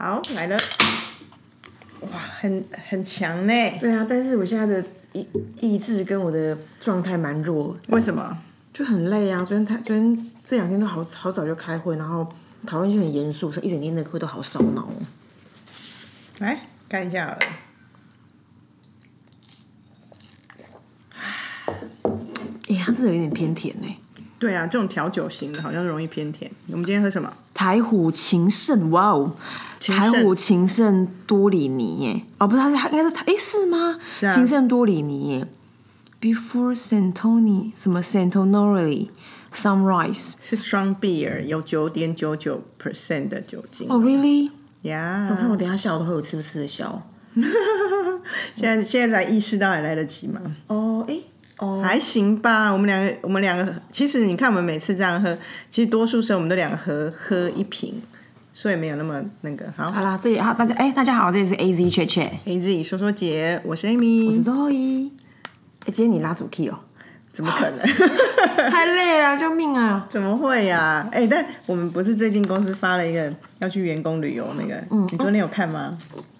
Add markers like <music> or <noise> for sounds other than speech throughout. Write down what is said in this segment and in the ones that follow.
好，来了，哇，很很强呢。对啊，但是我现在的意意志跟我的状态蛮弱，为什么？就很累啊。昨天太昨天这两天都好好早就开会，然后讨论就很严肃，所以一整天的会都好烧脑哦。来看一下好了。哎、它真的有点偏甜呢。对啊，这种调酒型的好像容易偏甜。我们今天喝什么？台虎情圣，哇哦！台虎情圣多里尼耶，哦，不是，他是他应该是哎是吗？是啊情圣多里尼耶，Before Santoni 什么 Santonori Sunrise 是双 beer，有九点九九 percent 的酒精。哦、really? Yeah 我看我等一下下午都会有吃不吃的消。<laughs> 现在现在才意识到还来得及吗？哦，哎，哦，还行吧，我们两个，我们两个，其实你看我们每次这样喝，其实多数时候我们都两个喝喝一瓶，所以没有那么那个。好好啦，这里好，大家哎，大家好，这里是 A Z 切切，，A Z 说说姐，我是 Amy，我是周一。哎，今天你拉主 key 哦，怎么可能？<laughs> 太累了，救命啊！怎么会呀、哎、但我们不是最近公司发了一个要去员工旅游那个，嗯你昨天有看吗？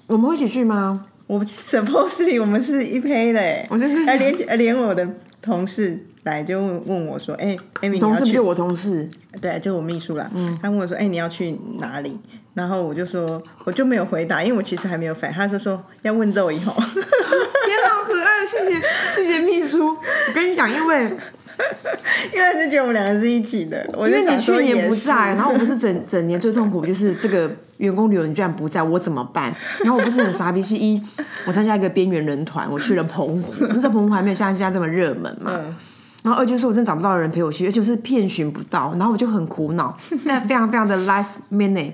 我们会一起去吗？我 supposedly 我们是一胚的哎，我就是连呃连我的同事来就问问我说，哎、要去同事不就我同事？对，就我秘书啦。嗯他问我说：“哎、你要去哪里？”然后我就说，我就没有回答，因为我其实还没有反。他就说要问肉以后，<laughs> 天哪，好可爱！谢谢谢谢秘书。我跟你讲，因为 <laughs> 因为就觉得我们两个是一起的。我因为你去年不在，然后我不是整整年最痛苦就是这个员工旅游你居然不在，我怎么办？<laughs> 然后我不是很傻逼，是一我参加一个边缘人团，我去了澎湖，<laughs> 那这澎湖还没有像现在这么热门嘛。嗯然后二就是我真的找不到人陪我去，而且我是遍寻不到，然后我就很苦恼，<laughs> 在非常非常的 last minute。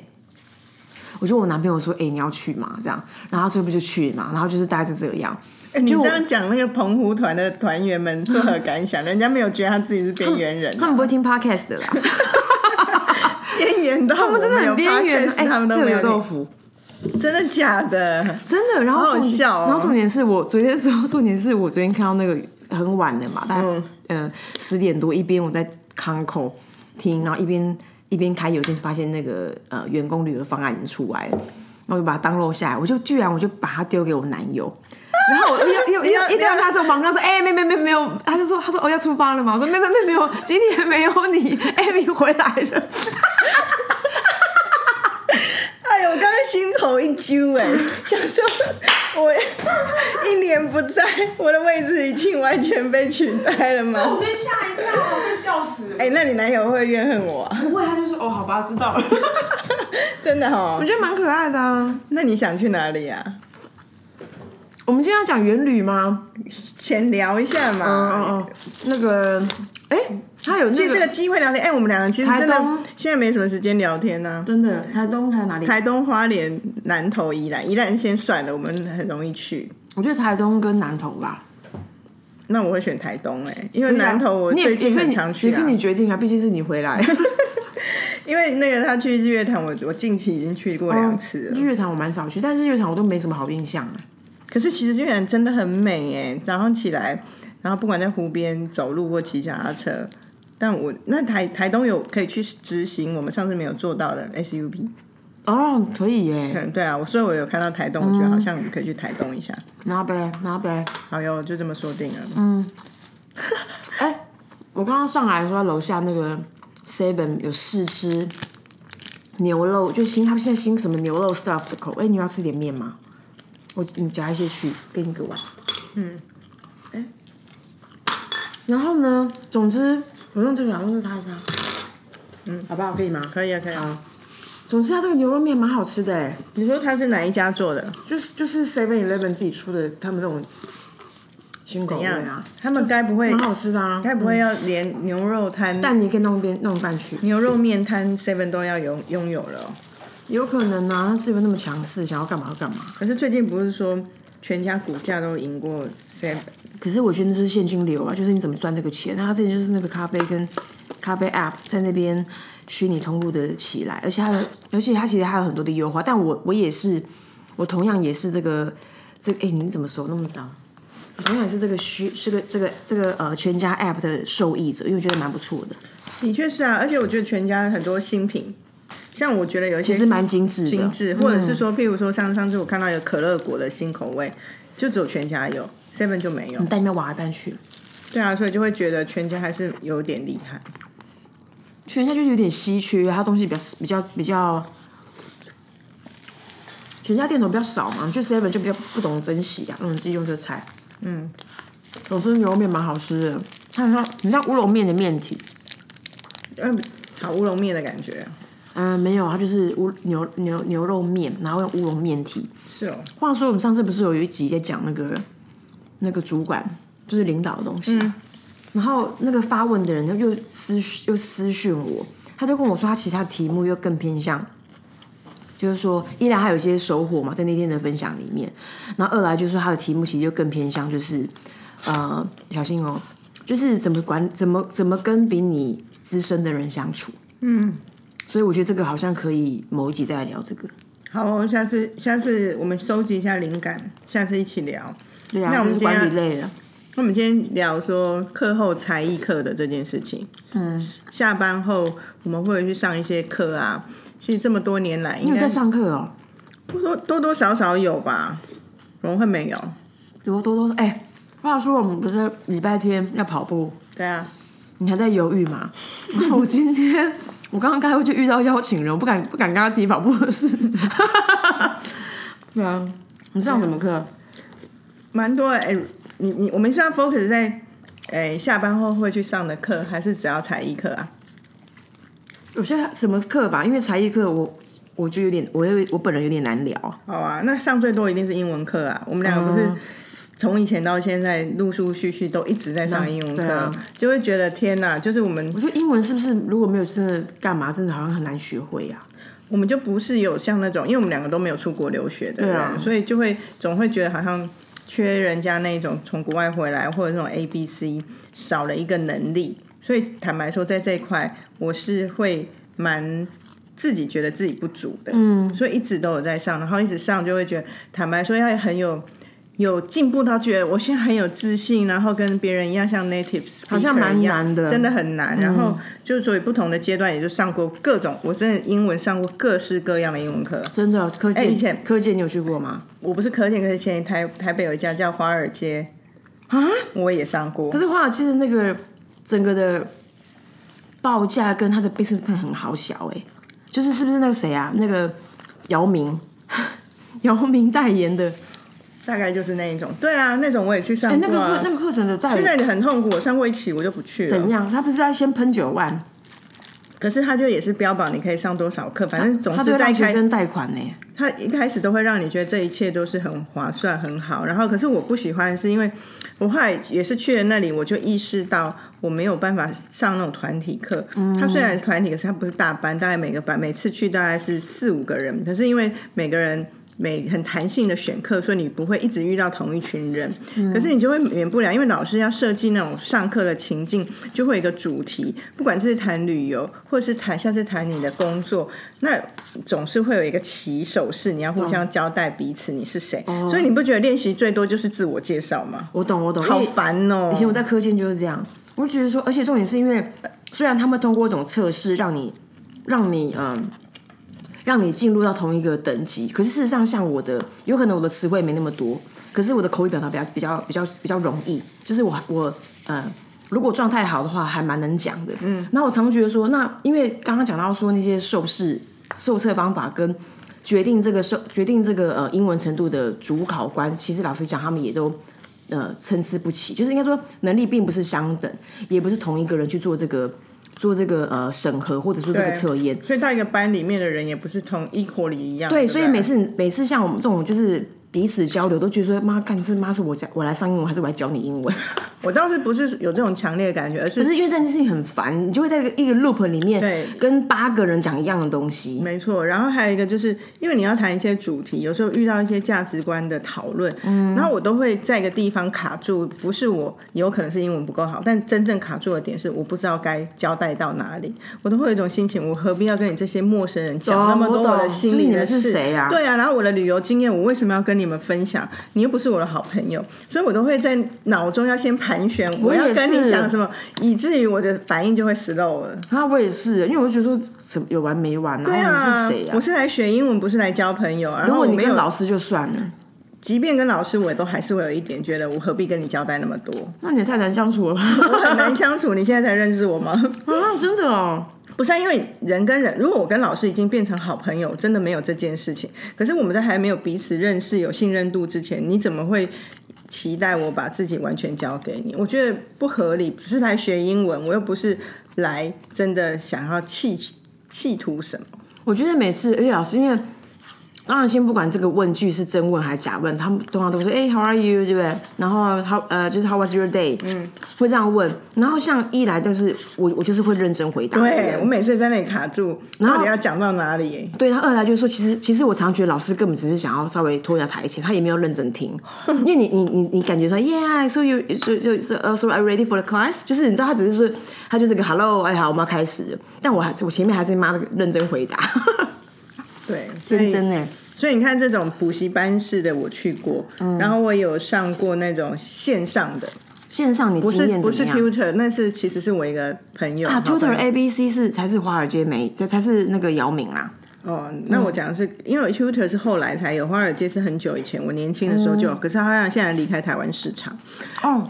我就问我男朋友说：“哎、你要去吗？”这样，然后他最后不就去嘛，然后就是大概是这个样。哎你就我这样讲，那个澎湖团的团员们作何感想？人家没有觉得他自己是边缘人、他们不会听 podcast 的啦，边缘到他们真的很边缘。哎、他们都这没有听个油豆腐。真的假的？真的，然后好然后重点是我昨天之后，重点是我昨天看到那个很晚了嘛，大概、呃十点多，一边我在康口听，然后一边一边开邮件，发现那个呃员工旅游方案已经出来了，然后我就把它 download 下来，我就居然我就把它丢给我男友。然后我又又又一定要他做忙，他说：“哎、没没没没有。”他就说：“他说哦要出发了嘛。”我说：“没没没没有，今天没有你，艾米回来了。<laughs> ”哎呦，我刚才心头一揪哎，想说我一年不在，我的位置已经完全被取代了吗？我先吓一跳，我被笑死了。哎、那你男友会怨恨我、啊？不会，他就说：“哦，好吧，知道了。<laughs> ”真的哦我，觉得蛮可爱的啊。那你想去哪里啊？我们今天要讲原旅吗？先聊一下嘛。嗯嗯嗯，那个，哎、他有那个借这个机会聊天，哎、我们两个其实真的现在没什么时间聊天呢、真的台东台哪里？台东、花莲、南投、宜兰，宜兰先算了，我们很容易去。我觉得台东跟南投吧。那我会选台东哎、因为南投我最近很常去啊也是。你决定啊，毕竟是你回来。<laughs> 因为那个他去日月潭，我我近期已经去过两次了。日月潭我蛮少去，但是日月潭我都没什么好印象哎。可是其实日月潭真的很美哎，早上起来，然后不管在湖边走路或骑脚踏车，但我那台台东有可以去执行我们上次没有做到的 SUP。哦，可以耶，嗯，对啊，我所以我有看到台东，我觉得好像可以去台东一下。拿呗拿呗。好哟，就这么说定了。嗯 <laughs> 哎、我刚刚上来的时候，楼下那个 Seven 有试吃牛肉，就新他们现在新什么牛肉 stuff 的口。哎、你要吃点面吗？我你夹一些去，给你个碗。嗯，哎、然后呢？总之，我用这个，用这个擦一擦。嗯，好不好？可以吗？可以啊，可以啊。总之，它这个牛肉面蛮好吃的哎，你说它是哪一家做的？就是就是 Seven Eleven 自己出的，他们这种新口味啊，他们该不会蛮好吃的啊。该不会要连牛肉摊、但你可以弄边弄饭去，牛肉面摊 Seven 都要拥拥有了哦、有可能啊，他是不是那么强势，想要干嘛就干嘛？可是最近不是说全家股价都赢过 Seven？可是我觉得那就是现金流啊，就是你怎么赚这个钱。那他之前就是那个咖啡跟咖啡 App 在那边虚拟通路的起来，而且他的，而且他其实还有很多的优化。但我我也是，我同样也是这个这个，哎、你怎么手那么脏？我同样也是这个虚这个这个这个呃全家 App 的受益者，因为我觉得蛮不错的。的确是啊，而且我觉得全家很多新品像我觉得有一些其实蛮精致的，精致，或者是说，譬如说，像上次我看到有可乐果的新口味，就只有全家有，seven 就没有。你带那挖来搬去，对啊，所以就会觉得全家还是有点厉害。全家就是有点稀缺，它东西比较比较比较，全家店头比较少嘛，去 seven 就比较不懂得珍惜啊。嗯，自己用这菜，嗯，总之牛肉面蛮好吃的，它很像很像乌龙面的面体。嗯，炒乌龙面的感觉。嗯，没有，它就是乌牛牛牛肉面，然后用乌龙面体。是哦。话说我们上次不是有一集在讲那个那个主管，就是领导的东西。然后那个发问的人又私又私讯我，他就跟我说，他其他题目又更偏向，就是说，一来他有一些收获嘛，在那天的分享里面，然后二来就是说他的题目其实就更偏向，就是呃，小心哦，就是怎么管怎么怎么跟比你资深的人相处。嗯，所以我觉得这个好像可以某一集再来聊这个。好，下次下次我们收集一下灵感，下次一起聊。对啊，那我们管理类的。那我们今天聊说课后才艺课的这件事情。嗯，下班后我们会去上一些课啊。其实这么多年来，应该在上课哦，多多多多少少有吧？怎么会没有？多多多哎，话说我们不是礼拜天要跑步？对啊，你还在犹豫吗？<laughs> 我今天我刚刚开会就遇到邀请人，我不敢不敢跟他提跑步的事。<laughs> 对啊，你上什么课？蛮多哎。你你我们是要 focus 在，诶下班后会去上的课，还是只要才艺课啊？有些什么课吧，因为才艺课我我就有点，我我本人有点难聊。好啊，那上最多一定是英文课啊。我们两个不是从以前到现在陆陆续续都一直在上英文课，就会觉得天哪，就是我们我觉得英文是不是如果没有真的干嘛，真的好像很难学会呀？我们就不是有像那种，因为我们两个都没有出国留学的人，所以就会总会觉得好像。缺人家那种从国外回来或者那种 A B C 少了一个能力，所以坦白说，在这一块我是会蛮自己觉得自己不足的，嗯，所以一直都有在上，然后一直上就会觉得坦白说要很有。有进步到觉得我现在很有自信，然后跟别人一样像 natives，好像蛮难的，真的很难。然后就所以不同的阶段，也就上过各种，我真的英文上过各式各样的英文课。真的，科技以前科技你有去过吗？我不是科技，可是前台台北有一家叫华尔街啊，我也上过。可是华尔街的那个整个的报价跟他的 business plan 很好小哎，就是是不是那个谁啊？那个姚明，<laughs> 姚明代言的。大概就是那一种，对啊，那种我也去上过。那个那个课程的在现在很痛苦，我上过一期我就不去了。怎样？他不是要先喷九万？可是他就也是标榜你可以上多少课，反正总之在学生贷款呢。他一开始都会让你觉得这一切都是很划算、很好。然后，可是我不喜欢，是因为我后来也是去了那里，我就意识到我没有办法上那种团体课。嗯，他虽然是团体，可是他不是大班，大概每个班每次去大概是四五个人。可是因为每个人。每很弹性的选课，所以你不会一直遇到同一群人。可是你就会免不了，因为老师要设计那种上课的情境，就会有一个主题，不管是谈旅游，或是谈像是谈你的工作，那总是会有一个起手式，你要互相交代彼此你是谁。所以你不觉得练习最多就是自我介绍吗？我懂，我懂，好烦哦。以前我在课间就是这样，我觉得说，而且重点是因为，虽然他们通过一种测试，让你让你嗯。让你进入到同一个等级，可是事实上，像我的，有可能我的词汇没那么多，可是我的口语表达比较比较比较比较容易，就是我我呃，如果状态好的话，还蛮能讲的。嗯，那我常觉得说，那因为刚刚讲到说那些受试受测方法跟决定这个受决定这个呃英文程度的主考官，其实老实讲，他们也都呃参差不齐，就是应该说能力并不是相等，也不是同一个人去做这个。做这个呃审核或者说这个测验，所以到一个班里面的人也不是同 equal 里一样。对，所以每次每次像我们这种就是彼此交流，都觉得说妈干是妈是我教我来上英文，还是我来教你英文？我倒是不是有这种强烈的感觉，而是可是因为这件事情很烦，你就会在一个 loop 里面，对，跟八个人讲一样的东西。没错，然后还有一个就是因为你要谈一些主题，有时候遇到一些价值观的讨论，嗯，然后我都会在一个地方卡住，不是我有可能是英文不够好，但真正卡住的点是我不知道该交代到哪里，我都会有一种心情，我何必要跟你这些陌生人讲那么多我的心里的事？对啊，然后我的旅游经验，我为什么要跟你们分享？你又不是我的好朋友，所以我都会在脑中要先排。我也要跟你讲什么，以至于我的反应就会 slow 了。啊，我也是，因为我就觉得说什么有完没完，啊对啊，是谁啊我？是来学英文，不是来交朋友。然如果你后我没有，跟老师就算了，即便跟老师，我也都还是会有一点觉得，我何必跟你交代那么多？那你也太难相处了吧？我很难相处，你现在才认识我吗？<laughs> 啊，真的哦。不是、啊，因为人跟人，如果我跟老师已经变成好朋友，真的没有这件事情。可是我们在还没有彼此认识、有信任度之前，你怎么会期待我把自己完全交给你？我觉得不合理。只是来学英文，我又不是来真的想要企企图什么。我觉得每次，而且老师，因为当然先不管这个问句是真问还是假问，他们通常都说，哎、h o w are you，对不对？然后 how 呃，就是 How was your day？嗯，会这样问。然后像一来就是我，我就是会认真回答的对。我每次在那里卡住，到底要讲到哪里？对他二来就是说，其实其实我常觉得老师根本只是想要稍微拖一下台前，他也没有认真听，<laughs> 因为你你你你感觉说，Yeah，so you so 就 so uh, so are ready for the class？就是你知道他只是说他就是个 Hello，哎好，我们要开始，但我还是我前面还是妈的认真回答，对，所以认真哎，所以你看，这种补习班式的我去过，嗯。然后我有上过那种线上的，线上你不经是不是？tutor，那是其实是我一个朋友啊，Tutor A B C 是才是华尔街美，这才是那个姚明啦。哦，那我讲的是，因为 tutor 是后来才有，华尔街是很久以前，我年轻的时候就有，可是他好像现在离开台湾市场。哦，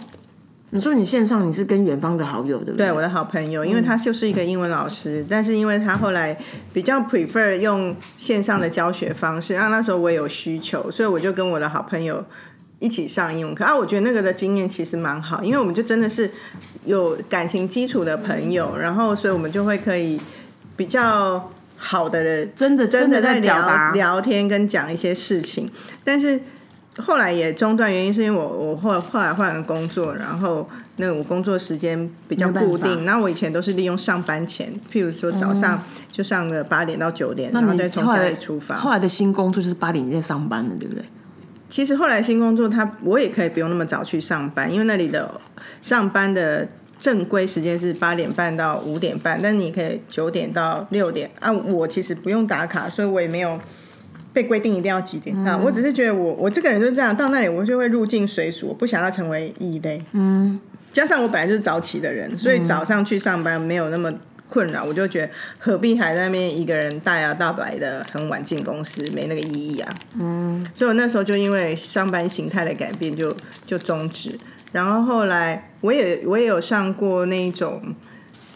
你说你线上你是跟远方的好友对不对？对，我的好朋友，因为他就是一个英文老师，但是因为他后来比较 prefer 用线上的教学方式，然后那时候我也有需求，所以我就跟我的好朋友一起上英文课啊。我觉得那个的经验其实蛮好，因为我们就真的是有感情基础的朋友，然后所以我们就会可以比较好的真的真的在在聊聊天跟讲一些事情，但是后来也中断，原因是因为我我后后来换了工作，然后那我工作时间比较固定，然后我以前都是利用上班前，譬如说早上就上个八点到九点，然后再从家里出发。后来的新工作就是八点你在上班了，对不对？其实后来新工作他我也可以不用那么早去上班，因为那里的上班的正规时间是八点半到五点半，但你可以九点到六点啊。我其实不用打卡，所以我也没有被规定一定要几点到。我只是觉得我我这个人就是这样，到那里我就会入境随俗，我不想要成为异类。嗯，加上我本来就是早起的人，所以早上去上班没有那么。困扰，我就觉得何必还在那边一个人大摇大摆的很晚进公司，没那个意义啊。嗯所以我那时候就因为上班形态的改变就就终止。然后后来我也我也有上过那种，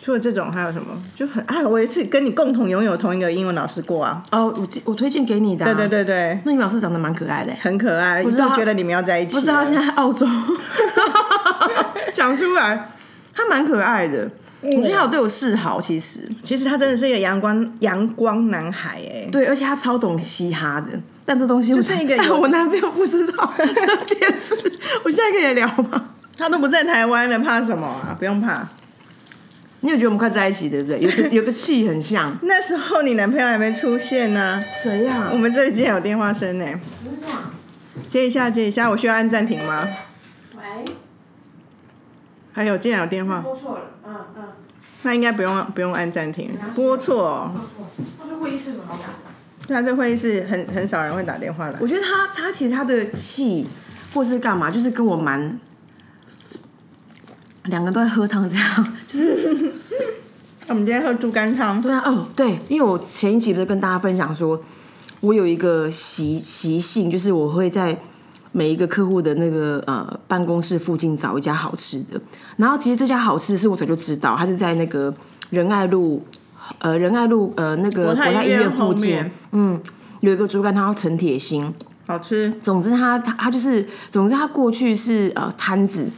除了这种还有什么，就很啊，我也是跟你共同拥有同一个英文老师过啊。哦，我我推荐给你的、啊，对对对对，那你老师长得蛮可爱的，很可爱，一知道度觉得你们要在一起了。不知道他现在在澳洲，<laughs> 讲出来，<laughs> 他蛮可爱的。我觉得他有对我示好，其实其实他真的是一个阳光阳光男孩哎。对，而且他超懂嘻哈的。但这东西我就是一个 <laughs> 有但我男朋友不知道这件事，我现在可以聊吗？他都不在台湾了，怕什么啊？不用怕。你有觉得我们快在一起，对不对？有个 <laughs> 有个气很像。那时候你男朋友还没出现呢、谁呀、我们这里竟然有电话声呢。接一下，接一下，我需要按暂停吗？喂，还有，竟然有电话，拨错了。嗯嗯，那应该不用不用按暂停。拨错、哦，他说会议室怎么好打？那这会议室很很少人会打电话来。我觉得他他其实他的气或是干嘛，就是跟我蛮两个都在喝汤这样，<laughs> 就是 <laughs> 我们今天喝猪肝汤，对啊哦对，因为我前一集不是跟大家分享说，我有一个习习性，就是我会在每一个客户的那个呃办公室附近找一家好吃的，然后其实这家好吃的是我早就知道，它是在那个仁爱路呃仁爱路呃那个国泰泰医院附近，嗯，有一个猪肝汤叫陈铁心。好吃。总之他他他就是，总之他过去是呃摊子，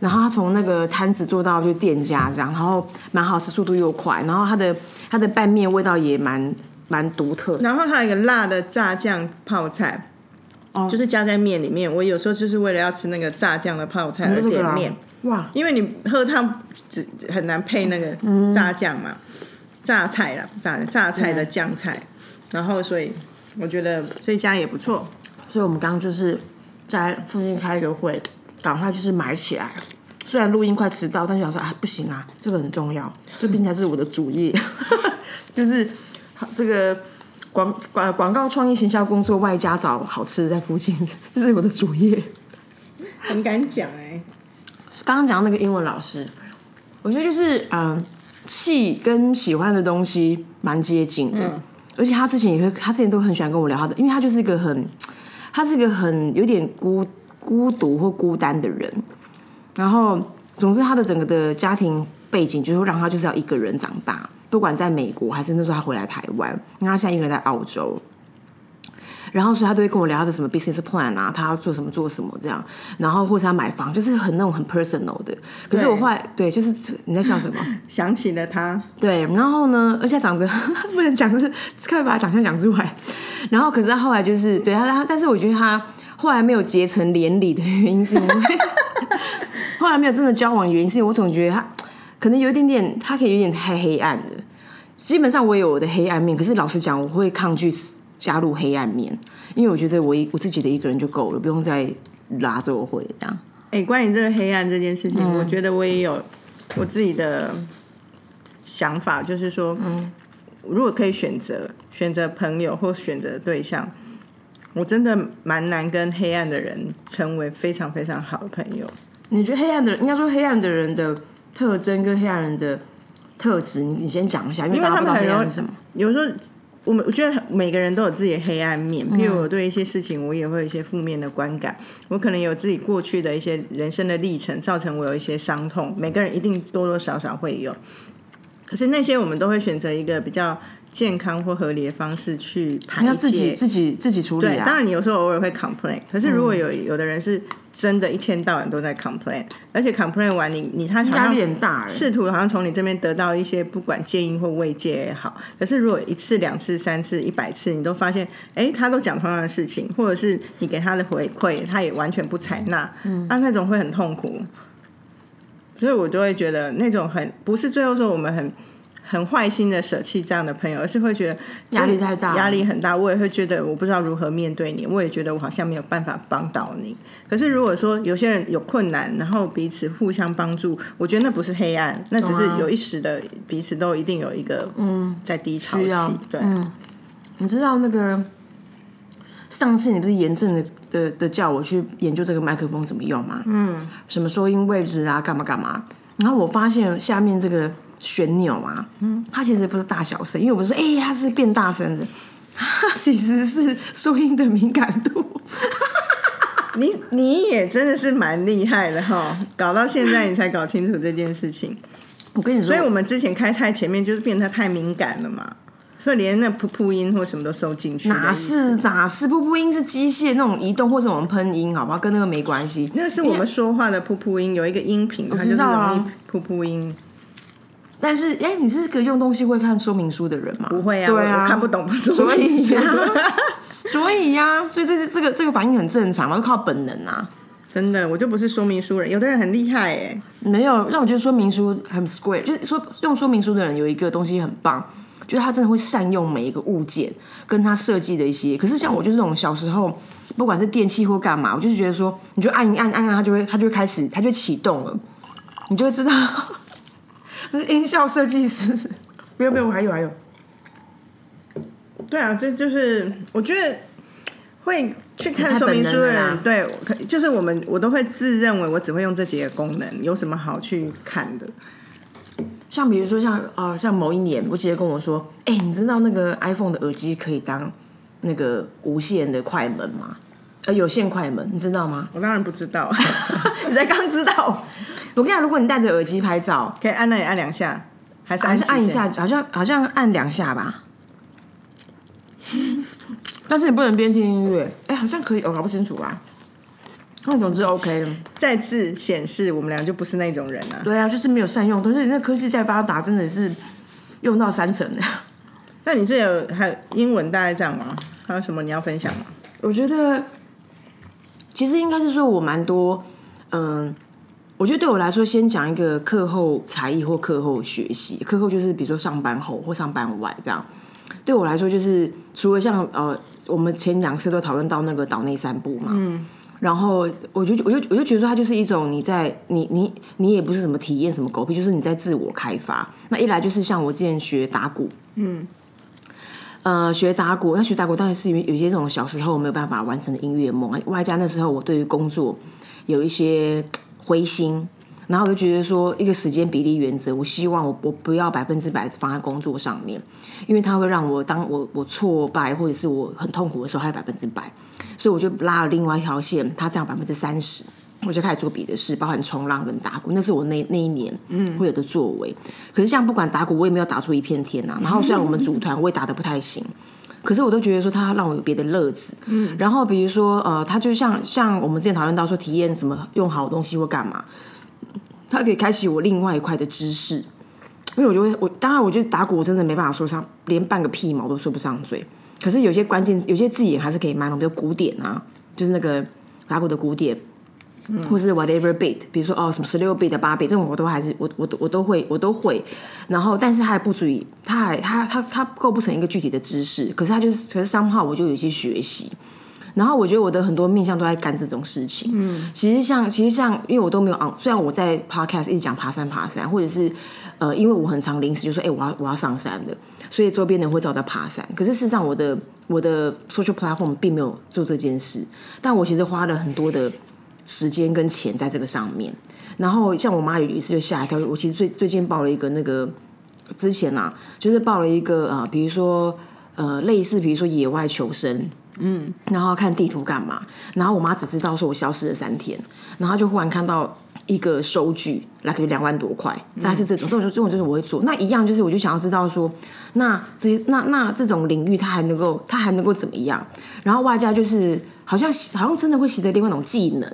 然后他从那个摊子做到就店家这样，然后蛮好吃，速度又快，然后他的他的拌面味道也蛮蛮独特。然后还有一个辣的炸酱泡菜，哦就是加在面里面。我有时候就是为了要吃那个炸酱的泡菜而点面，哇，因为你喝汤只很难配那个嗯炸酱嘛，榨菜啦，榨榨菜的酱菜。然后所以我觉得这家也不错。所以我们刚刚就是在附近开一个会，赶快就是买起来。虽然录音快迟到，但是想说啊不行啊，这个很重要，这并且是我的主业，<laughs> 就是这个广广广告创意行销工作，外加找好吃的在附近，<laughs> 这是我的主业。很敢讲哎、刚刚讲那个英文老师，我觉得就是嗯，气跟喜欢的东西蛮接近的，而且他之前也会，他之前都很喜欢跟我聊他的，因为他就是一个很，他是一个很有点孤孤独或孤单的人，然后总之他的整个的家庭背景就会让他就是要一个人长大，不管在美国还是那时候他回来台湾，因为他现在一个人在澳洲。然后，所以他都会跟我聊他的什么 business plan 啊，他要做什么做什么这样，然后或者他买房，就是很那种很 personal 的。可是我后来，对，就是你在笑什么？<laughs> 想起了他。对，然后呢，而且长得 <laughs> 不能讲，就是快把他长相讲出来。然后，可是他后来就是对他，他，但是我觉得他后来没有结成连理的原因是因为，<laughs> 后来没有真的交往原因是我总觉得他可能有一点点，他可以有点太黑暗的。基本上我也有我的黑暗面，可是老实讲，我会抗拒。加入黑暗面，因为我觉得我一我自己的一个人就够了，不用再拉着我回这样。哎，关于这个黑暗这件事情，我觉得我也有我自己的想法，就是说，嗯，如果可以选择选择朋友或选择对象，我真的蛮难跟黑暗的人成为非常非常好的朋友。你觉得黑暗的人，应该说黑暗的人的特征跟黑暗人的特质，你你先讲一下，因为他们黑暗是什么？有时候。我们我觉得每个人都有自己的黑暗面，譬如我对一些事情，我也会有一些负面的观感。我可能有自己过去的一些人生的历程，造成我有一些伤痛。每个人一定多多少少会有，可是那些我们都会选择一个比较。健康或合理的方式去排解，自己自己自己处理。对，当然你有时候偶尔会 complain，可是如果有有的人是真的一天到晚都在 complain，而且 complain 完你你他压力很大，试图好像从你这边得到一些不管建议或慰藉也好，可是如果一次两次三次一百次你都发现，哎，他都讲同样的事情，或者是你给他的回馈他也完全不采纳，嗯，那那种会很痛苦，所以我就会觉得那种很不是最后说我们很。很坏心的舍弃这样的朋友，而是会觉得压力太大，压力很大。我也会觉得我不知道如何面对你，我也觉得我好像没有办法帮到你。可是如果说有些人有困难，然后彼此互相帮助，我觉得那不是黑暗，那只是有一时的彼此都一定有一个嗯在低潮期。对，你知道那个上次你不是严正的的的叫我去研究这个麦克风怎么用吗？嗯，什么收音位置啊，干嘛干嘛？然后我发现下面这个。旋钮啊，嗯，它其实不是大小声，因为我们说，哎，它是变大声的，它其实是收音的敏感度。<laughs> 你你也真的是蛮厉害的哈，搞到现在你才搞清楚这件事情。<laughs> 我跟你说，所以我们之前开太前面就是变得太敏感了嘛，所以连那噗噗音或什么都收进去。哪是哪是噗噗音是机械那种移动或者我们喷音，好不好？跟那个没关系。那是我们说话的噗噗音，有一个音频，它就是容易噗噗音。但是，哎，你是个用东西会看说明书的人吗？不会啊，对啊，看不懂，所以呀，<laughs> 所以呀，所以这是这个这个反应很正常嘛，就靠本能啊。真的，我就不是说明书人，有的人很厉害哎。没有，让我觉得说明书很 square，就是说用说明书的人有一个东西很棒，就是他真的会善用每一个物件跟他设计的一些。可是像我就是那种小时候，不管是电器或干嘛，我就是觉得说，你就按一按按按，它就会它就会开始，它就启动了，你就会知道。是音效设计师，没有没有，还有还有，对啊，这就是我觉得会去看说明书的人，对，就是我们我都会自认为我只会用这几个功能，有什么好去看的？像比如说像啊，像某一年，我姐姐跟我说，哎，你知道那个 iPhone 的耳机可以当那个无线的快门吗？呃，有线快门，你知道吗？我当然不知道，<laughs> 你才刚知道。我跟你讲，如果你戴着耳机拍照，可以按那里按两下，还是还是按一下？好像好像按两下吧。<laughs> 但是你不能边听音乐。哎，好像可以，我搞不清楚吧。那总之 OK 了。再次显示，我们俩就不是那种人啊。对啊，就是没有善用。但是那科技在发达，真的是用到三层的。那你这有还有英文大概这样吗？还有什么你要分享吗？我觉得。其实应该是说，我蛮多，嗯，我觉得对我来说，先讲一个课后才艺或课后学习。课后就是比如说上班后或上班外这样。对我来说，就是除了像呃，我们前两次都讨论到那个岛内散步嘛，嗯，然后我就我就我就觉得说，它就是一种你在你你你也不是什么体验什么狗屁，就是你在自我开发。那一来就是像我之前学打鼓，嗯。呃，学打鼓，那学打鼓当然是因为有一些这种小时候没有办法完成的音乐梦，外加那时候我对于工作有一些灰心，然后我就觉得说，一个时间比例原则，我希望我我不要百分之百放在工作上面，因为它会让我当我我挫败或者是我很痛苦的时候，还有百分之百，所以我就拉了另外一条线，它这样百分之三十，我就开始做别的事，包含冲浪跟打鼓，那是我那那一年嗯会有的作为。可是像不管打鼓，我也没有打出一片天呐。然后虽然我们组团，我也打的不太行。可是我都觉得说他让我有别的乐子，嗯，然后比如说呃，他就像像我们之前讨论到说体验什么用好东西或干嘛，他可以开启我另外一块的知识，因为我就会我当然我觉得打鼓我真的没办法说上连半个屁毛都说不上嘴，可是有些关键有些字眼还是可以蛮懂，比如古典啊，就是那个打鼓的古典。或是 whatever beat，比如说哦什么十六 beat 的八 beat，这种我都还是我我都我都会我都会，然后但是它还不足以，它还它它它构不成一个具体的知识，可是它就是可是三号我就有一些学习，然后我觉得我的很多面向都在干这种事情。嗯，其实像其实像因为我都没有昂，虽然我在 podcast 一直讲爬山爬山，或者是呃因为我很常临时就说哎我要我要上山的，所以周边人会找我在爬山，可是事实上我的我的 social platform 并没有做这件事，但我其实花了很多的。时间跟钱在这个上面，然后像我妈有一次就吓一跳，我其实最最近报了一个那个之前啊，就是报了一个啊，比如说呃类似比如说野外求生，嗯，然后看地图干嘛，然后我妈只知道说我消失了三天，然后就忽然看到一个收据，那就两万多块，大概是这种，所以我就这种就是我会做，那一样就是我就想要知道说，那这些那那这种领域它还能够它还能够怎么样，然后外加就是好像好像真的会习得另外一种技能。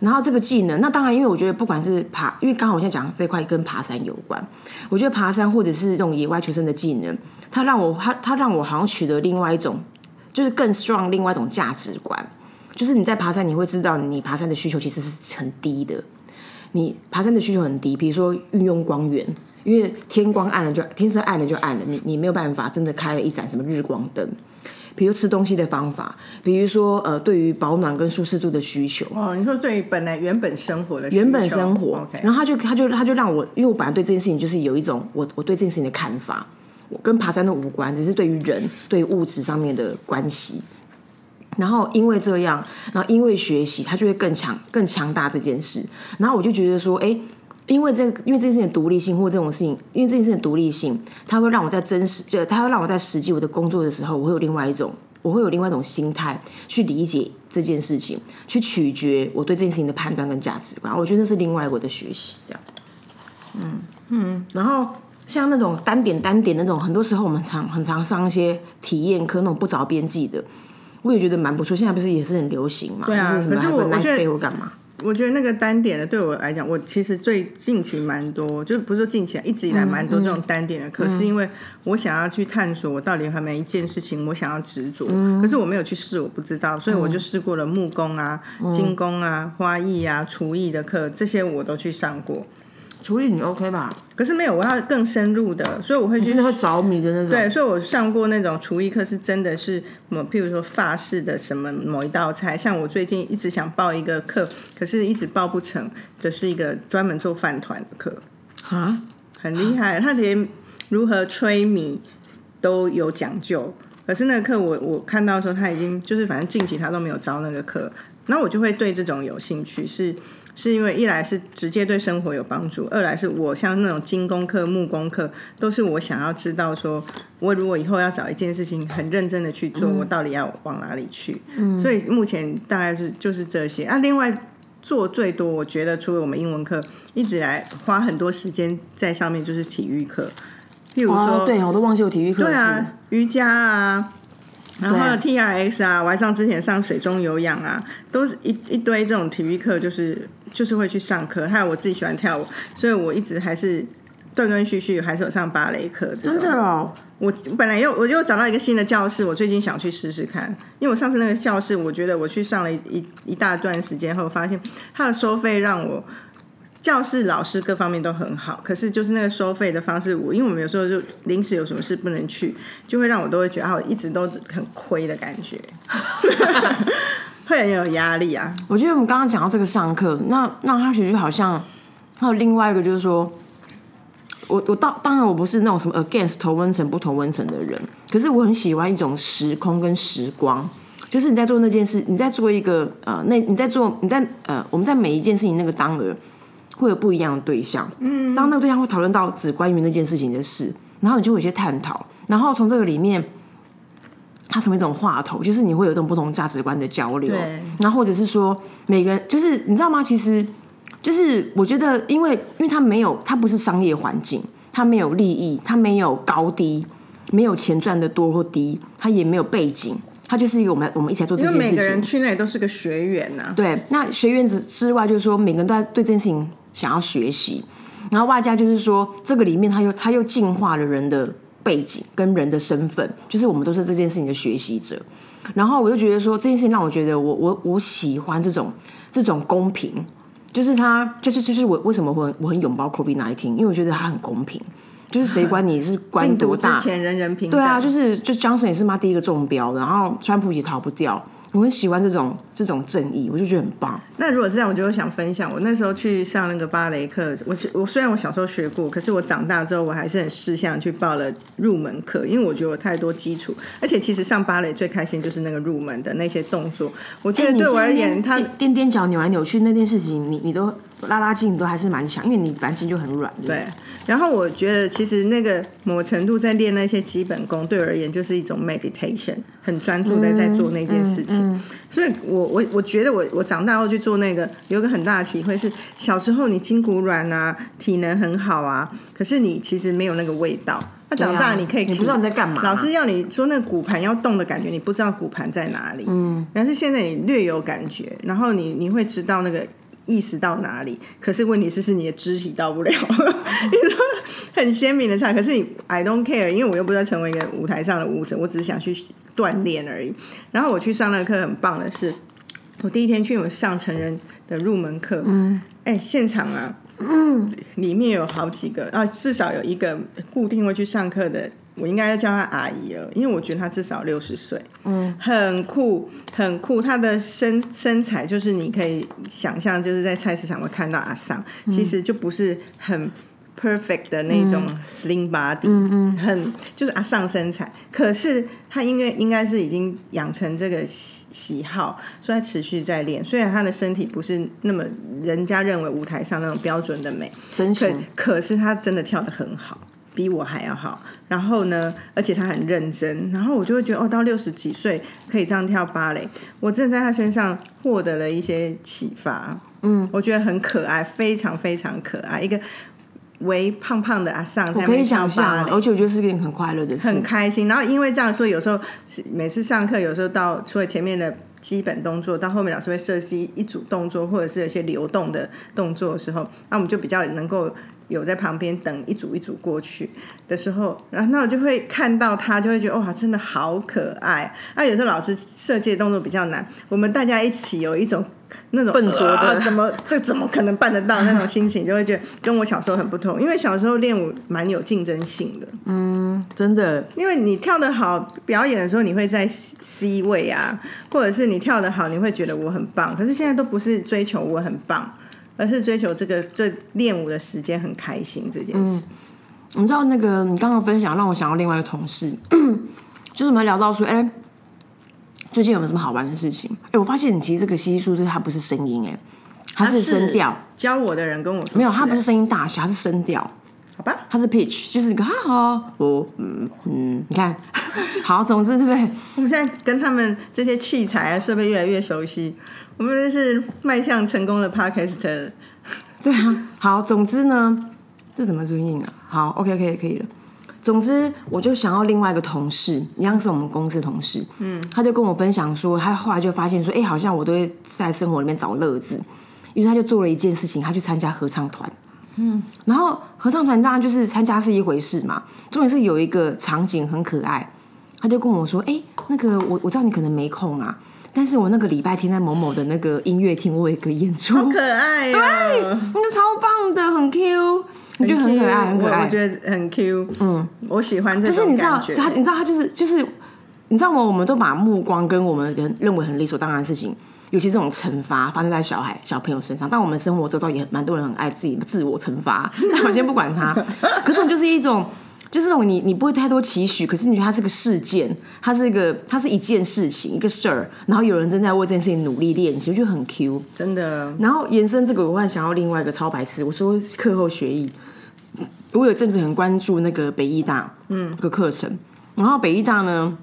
然后这个技能，那当然，因为我觉得不管是爬，因为刚好我现在讲这块跟爬山有关，我觉得爬山或者是这种野外求生的技能，它让我，它它让我好像取得另外一种，就是更 strong 另外一种价值观，就是你在爬山，你会知道你爬山的需求其实是很低的，你爬山的需求很低，比如说运用光源，因为天光暗了就天色暗了就暗了，你你没有办法真的开了一盏什么日光灯。比如吃东西的方法，比如说呃，对于保暖跟舒适度的需求。哦，你说对于本来原本生活的原本生活，然后他就他就他就让我，因为我本来对这件事情就是有一种我我对这件事情的看法，我跟爬山都无关，只是对于人对物质上面的关系。然后因为这样，然后因为学习，他就会更强更强大这件事。然后我就觉得说，哎。因为这，因为这件事情的独立性，或这种事情，因为这件事情的独立性，它会让我在真实，就它会让我在实际我的工作的时候，我会有另外一种，我会有另外一种心态去理解这件事情，去取决我对这件事情的判断跟价值观。我觉得那是另外我的学习，这样。嗯嗯，然后像那种单点单点那种，很多时候我们常很常上一些体验课，那种不着边际的，我也觉得蛮不错。现在不是也是很流行嘛？对啊，可是我我觉得干嘛？我觉得那个单点的对我来讲，我其实最近期蛮多，就不是说近期，一直以来蛮多这种单点的课，是因为我想要去探索我到底还每一件事情我想要执着，可是我没有去试，我不知道，所以我就试过了木工啊、金工啊、花艺啊、厨艺的课，这些我都去上过。厨艺你 OK 吧？可是没有，我要更深入的，所以我会真的会着迷的那种。对，所以我上过那种厨艺课，是真的是某，譬如说法式的什么某一道菜。像我最近一直想报一个课，可是一直报不成，的是一个专门做饭团的课啊，很厉害，他连如何吹米都有讲究。可是那个课我我看到说他已经就是反正近期他都没有招那个课，那我就会对这种有兴趣是。是因为一来是直接对生活有帮助，二来是我像那种精工课、木工课，都是我想要知道，说我如果以后要找一件事情很认真的去做，我到底要往哪里去？嗯，所以目前大概是就是这些啊。另外做最多，我觉得除了我们英文课，一直来花很多时间在上面就是体育课，譬如说，对，我都忘记有体育课，对啊，瑜伽啊。然后 T R X 啊，我还上之前上水中有氧啊，都是一一堆这种体育课，就是就是会去上课。还有我自己喜欢跳舞，所以我一直还是断断续续还是有上芭蕾课。真的哦，我本来又我又找到一个新的教室，我最近想去试试看。因为我上次那个教室，我觉得我去上了一一大段时间后，发现它的收费让我。教室老师各方面都很好，可是就是那个收费的方式，我因为我们有时候就临时有什么事不能去，就会让我都会觉得啊，我一直都很亏的感觉，<laughs> 会很有压力啊。我觉得我们刚刚讲到这个上课，那那他其实好像还有另外一个，就是说，我我当当然我不是那种什么 against 同温层不同温层的人，可是我很喜欢一种时空跟时光，就是你在做那件事，你在做一个呃，那你在做你在呃，我们在每一件事情那个当儿。会有不一样的对象。嗯，当那个对象会讨论到只关于那件事情的事，然后你就会有一些探讨，然后从这个里面。它成为一种话头，就是你会有一种不同价值观的交流，对然后或者是说每个人，就是你知道吗？其实就是我觉得，因为因为它没有，它不是商业环境，它没有利益，它没有高低，没有钱赚的多或低，它也没有背景，它就是一个我们我们一起来做这件事每个人情。去那里都是个学员呐、对，那学员之之外，就是说每个人都在对这件事情想要学习，然后外加就是说这个里面它又它又进化了人的背景跟人的身份，就是我们都是这件事情的学习者。然后我就觉得说这件事情让我觉得我我我喜欢这种这种公平，就是他就是就是我为什么我很我很拥抱 COVID nineteen，因为我觉得他很公平，就是谁管你是关病毒多大，之前人人平等。对啊，就是就 Johnson 也是妈第一个中标，然后川普也逃不掉。我很喜欢这种这种正义，我就觉得很棒。那如果是这样，我就想分享。我那时候去上那个芭蕾课，我是我虽然我小时候学过，可是我长大之后，我还是很识相去报了入门课，因为我觉得我太多基础。而且其实上芭蕾最开心就是那个入门的那些动作，我觉得对我而言，他踮踮脚、扭来扭去那件事情，你你都拉拉筋，都还是蛮强，因为你本来筋就很软。对对对。然后我觉得其实那个某程度在练那些基本功，对我而言就是一种 meditation，很专注的在做那件事情。所以我我我觉得我我长大后去做那个，有个很大的体会是，小时候你筋骨软啊，体能很好啊，可是你其实没有那个味道。那长大你可以，你不知道你在干嘛。老师要你说那个骨盘要动的感觉，你不知道骨盘在哪里。嗯，但是现在你略有感觉，然后你你会知道那个意识到哪里。可是问题是，是你的肢体到不了。<laughs> 你说很鲜明的差，可是你 I don't care，因为我又不是要成为一个舞台上的舞者，我只是想去锻炼而已。然后我去上那个课，很棒的是，我第一天去我上成人的入门课，嗯，哎，现场啊。嗯，里面有好几个啊，至少有一个固定会去上课的，我应该要叫她阿姨了，因为我觉得她至少六十岁，嗯，很酷，很酷。她的身身材就是你可以想象，就是在菜市场会看到阿桑，其实就不是很 perfect 的那种 slim body，嗯嗯，很就是阿桑身材，可是她应该应该是已经养成这个喜喜好，所以她持续在练。虽然她的身体不是那么人家认为舞台上那种标准的美，可可是她真的跳得很好。比我还要好，然后呢，而且他很认真，然后我就会觉得哦，到六十几岁可以这样跳芭蕾，我真的在他身上获得了一些启发。嗯，我觉得很可爱，非常非常可爱，一个微胖胖的阿尚我可以想而且我觉得是一件很快乐的事。很开心。然后因为这样，所以有时候每次上课，有时候到除了前面的基本动作，到后面老师会设计一组动作，或者是有些流动的动作的时候，那我们就比较能够。有在旁边等一组一组过去的时候，然后那我就会看到他，就会觉得哇，真的好可爱。啊，有时候老师设计的动作比较难，我们大家一起有一种那种笨拙的啊怎么这怎么可能办得到那种心情，就会觉得跟我小时候很不同。因为小时候练舞蛮有竞争性的，嗯真的，因为你跳得好，表演的时候你会在 C 位啊，或者是你跳得好，你会觉得我很棒。可是现在都不是追求我很棒，而是追求这个这练舞的时间很开心这件事。你知道那个你刚刚分享让我想到另外一个同事，<clears throat> 就是我们聊到说，哎、最近有没有什么好玩的事情？哎、我发现你其实这个稀稀疏疏，它不是声音、哎，它是声调，教我的人跟我说没有，它不是欸声音大小，它是声调。好吧？它是 pitch，就是一个哈哈，我嗯嗯，你看，<laughs> 好，总之对不对？我们现在跟他们这些器材啊设备越来越熟悉，我们是迈向成功的 podcast。对啊，好，总之呢，这怎么注音啊？好，OK，可以，可以了。总之，我就想要另外一个同事，一样是我们公司的同事，嗯，他就跟我分享说，他后来就发现说，哎、好像我都会在生活里面找乐子，于是他就做了一件事情，他去参加合唱团，嗯，然后合唱团当然就是参加是一回事嘛，重点是有一个场景很可爱，他就跟我说，哎、那个我我知道你可能没空啊，但是我那个礼拜天在某某的那个音乐厅，我有一个演出，好可爱对、那个超棒的，很 Q，我觉得很可爱，很可爱。我我觉得很 Q，嗯，我喜欢这种就是你知道，他，你知道他就是就是，你知道吗？我们都把目光跟我们人认为很理所当然的事情，尤其这种惩罚发生在小孩、小朋友身上。但我们生活周遭也蛮多人很爱自己自我惩罚，<laughs> 但我先不管他。可是我们就是一种就是那种你你不会太多期许，可是你觉得它是个事件，它是一个它是一件事情一个事儿，然后有人正在为这件事情努力练习，我觉得很 Q。真的，然后延伸这个，我还想要另外一个超白痴，我说课后学艺，我有阵子很关注那个北艺大嗯个课程，然后北艺大呢。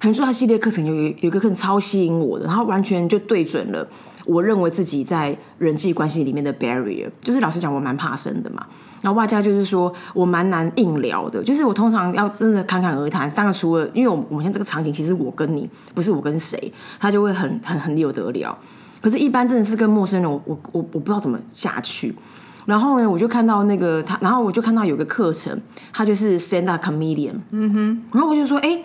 很说他系列课程有有有一个课程超吸引我的，然后完全就对准了我认为自己在人际关系里面的 barrier，就是老实讲我蛮怕生的嘛。然后外加就是说我蛮难硬聊的，就是我通常要真的侃侃而谈，当然除了因为我我们现在这个场景其实我跟你不是我跟谁，他就会很很很有得聊。可是，一般真的是跟陌生人，我我我我不知道怎么下去。然后呢，我就看到那个他，然后我就看到有个课程，他就是 stand up comedian，嗯哼，然后我就说，哎。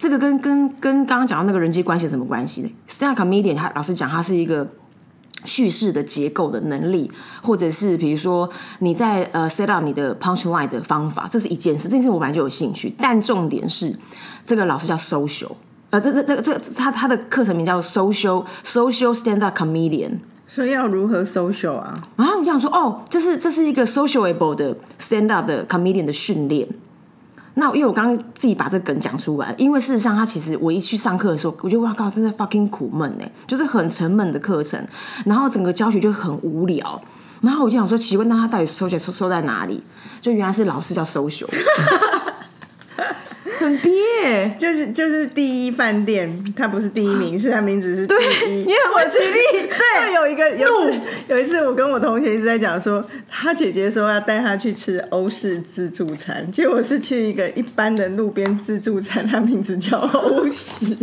这个跟跟跟刚刚讲到那个人际关系有什么关系呢？stand up comedian，他老实讲，它是一个叙事的结构的能力，或者是比如说你在呃 set up 你的 punch line 的方法，这是一件事。这件事我本来就有兴趣，但重点是这个老师叫 social，呃，这这这这他他的课程名叫 social social stand up comedian，所以要如何 social 啊？然后你想说，哦，这是这是一个 sociable 的 stand up 的 comedian 的训练。那因为我刚刚自己把这个梗讲出来，因为事实上他其实我一去上课的时候，我就哇靠，真的 fucking 苦闷哎，就是很沉闷的课程，然后整个教学就很无聊，然后我就想说，奇怪，那他到底收学收收在哪里？就原来是老师叫收学。<laughs> 很憋，就是就是第一饭店，它不是第一名，是它名字是第一。你很会举例，对，有一个有有一次，我跟我同学一直在讲说，他姐姐说要带他去吃欧式自助餐，结果是去一个一般的路边自助餐，它名字叫欧式。<laughs>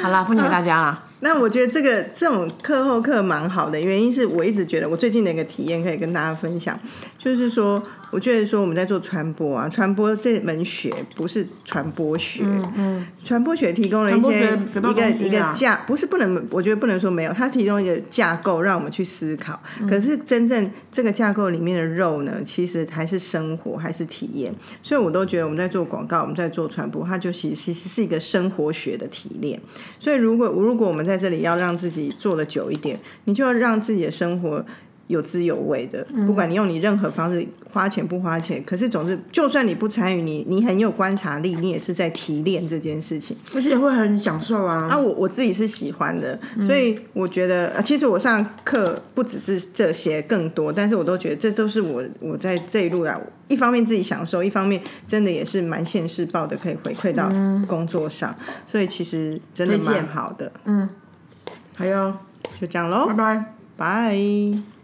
好啦，分享给大家啦。那我觉得这个这种课后课蛮好的，原因是我一直觉得我最近的一个体验可以跟大家分享，就是说。我觉得说我们在做传播啊，传播这门学不是传播学，嗯传播学提供了一些一个一个架，不是不能，我觉得不能说没有，它提供一个架构让我们去思考。可是真正这个架构里面的肉呢，其实还是生活，还是体验。所以我都觉得我们在做广告，我们在做传播，它就其实其实是一个生活学的提炼。所以如果如果我们在这里要让自己做的久一点，你就要让自己的生活。有滋有味的，不管你用你任何方式花钱不花钱，可是总之，就算你不参与，你你很有观察力，你也是在提炼这件事情，而且会很享受啊。啊，我我自己是喜欢的，所以我觉得，其实我上课不只是这些，更多，但是我都觉得这都是我我在这一路啊，一方面自己享受，一方面真的也是蛮现世报的，可以回馈到工作上，所以其实真的蛮好的。嗯，还有就这样喽，拜拜，拜。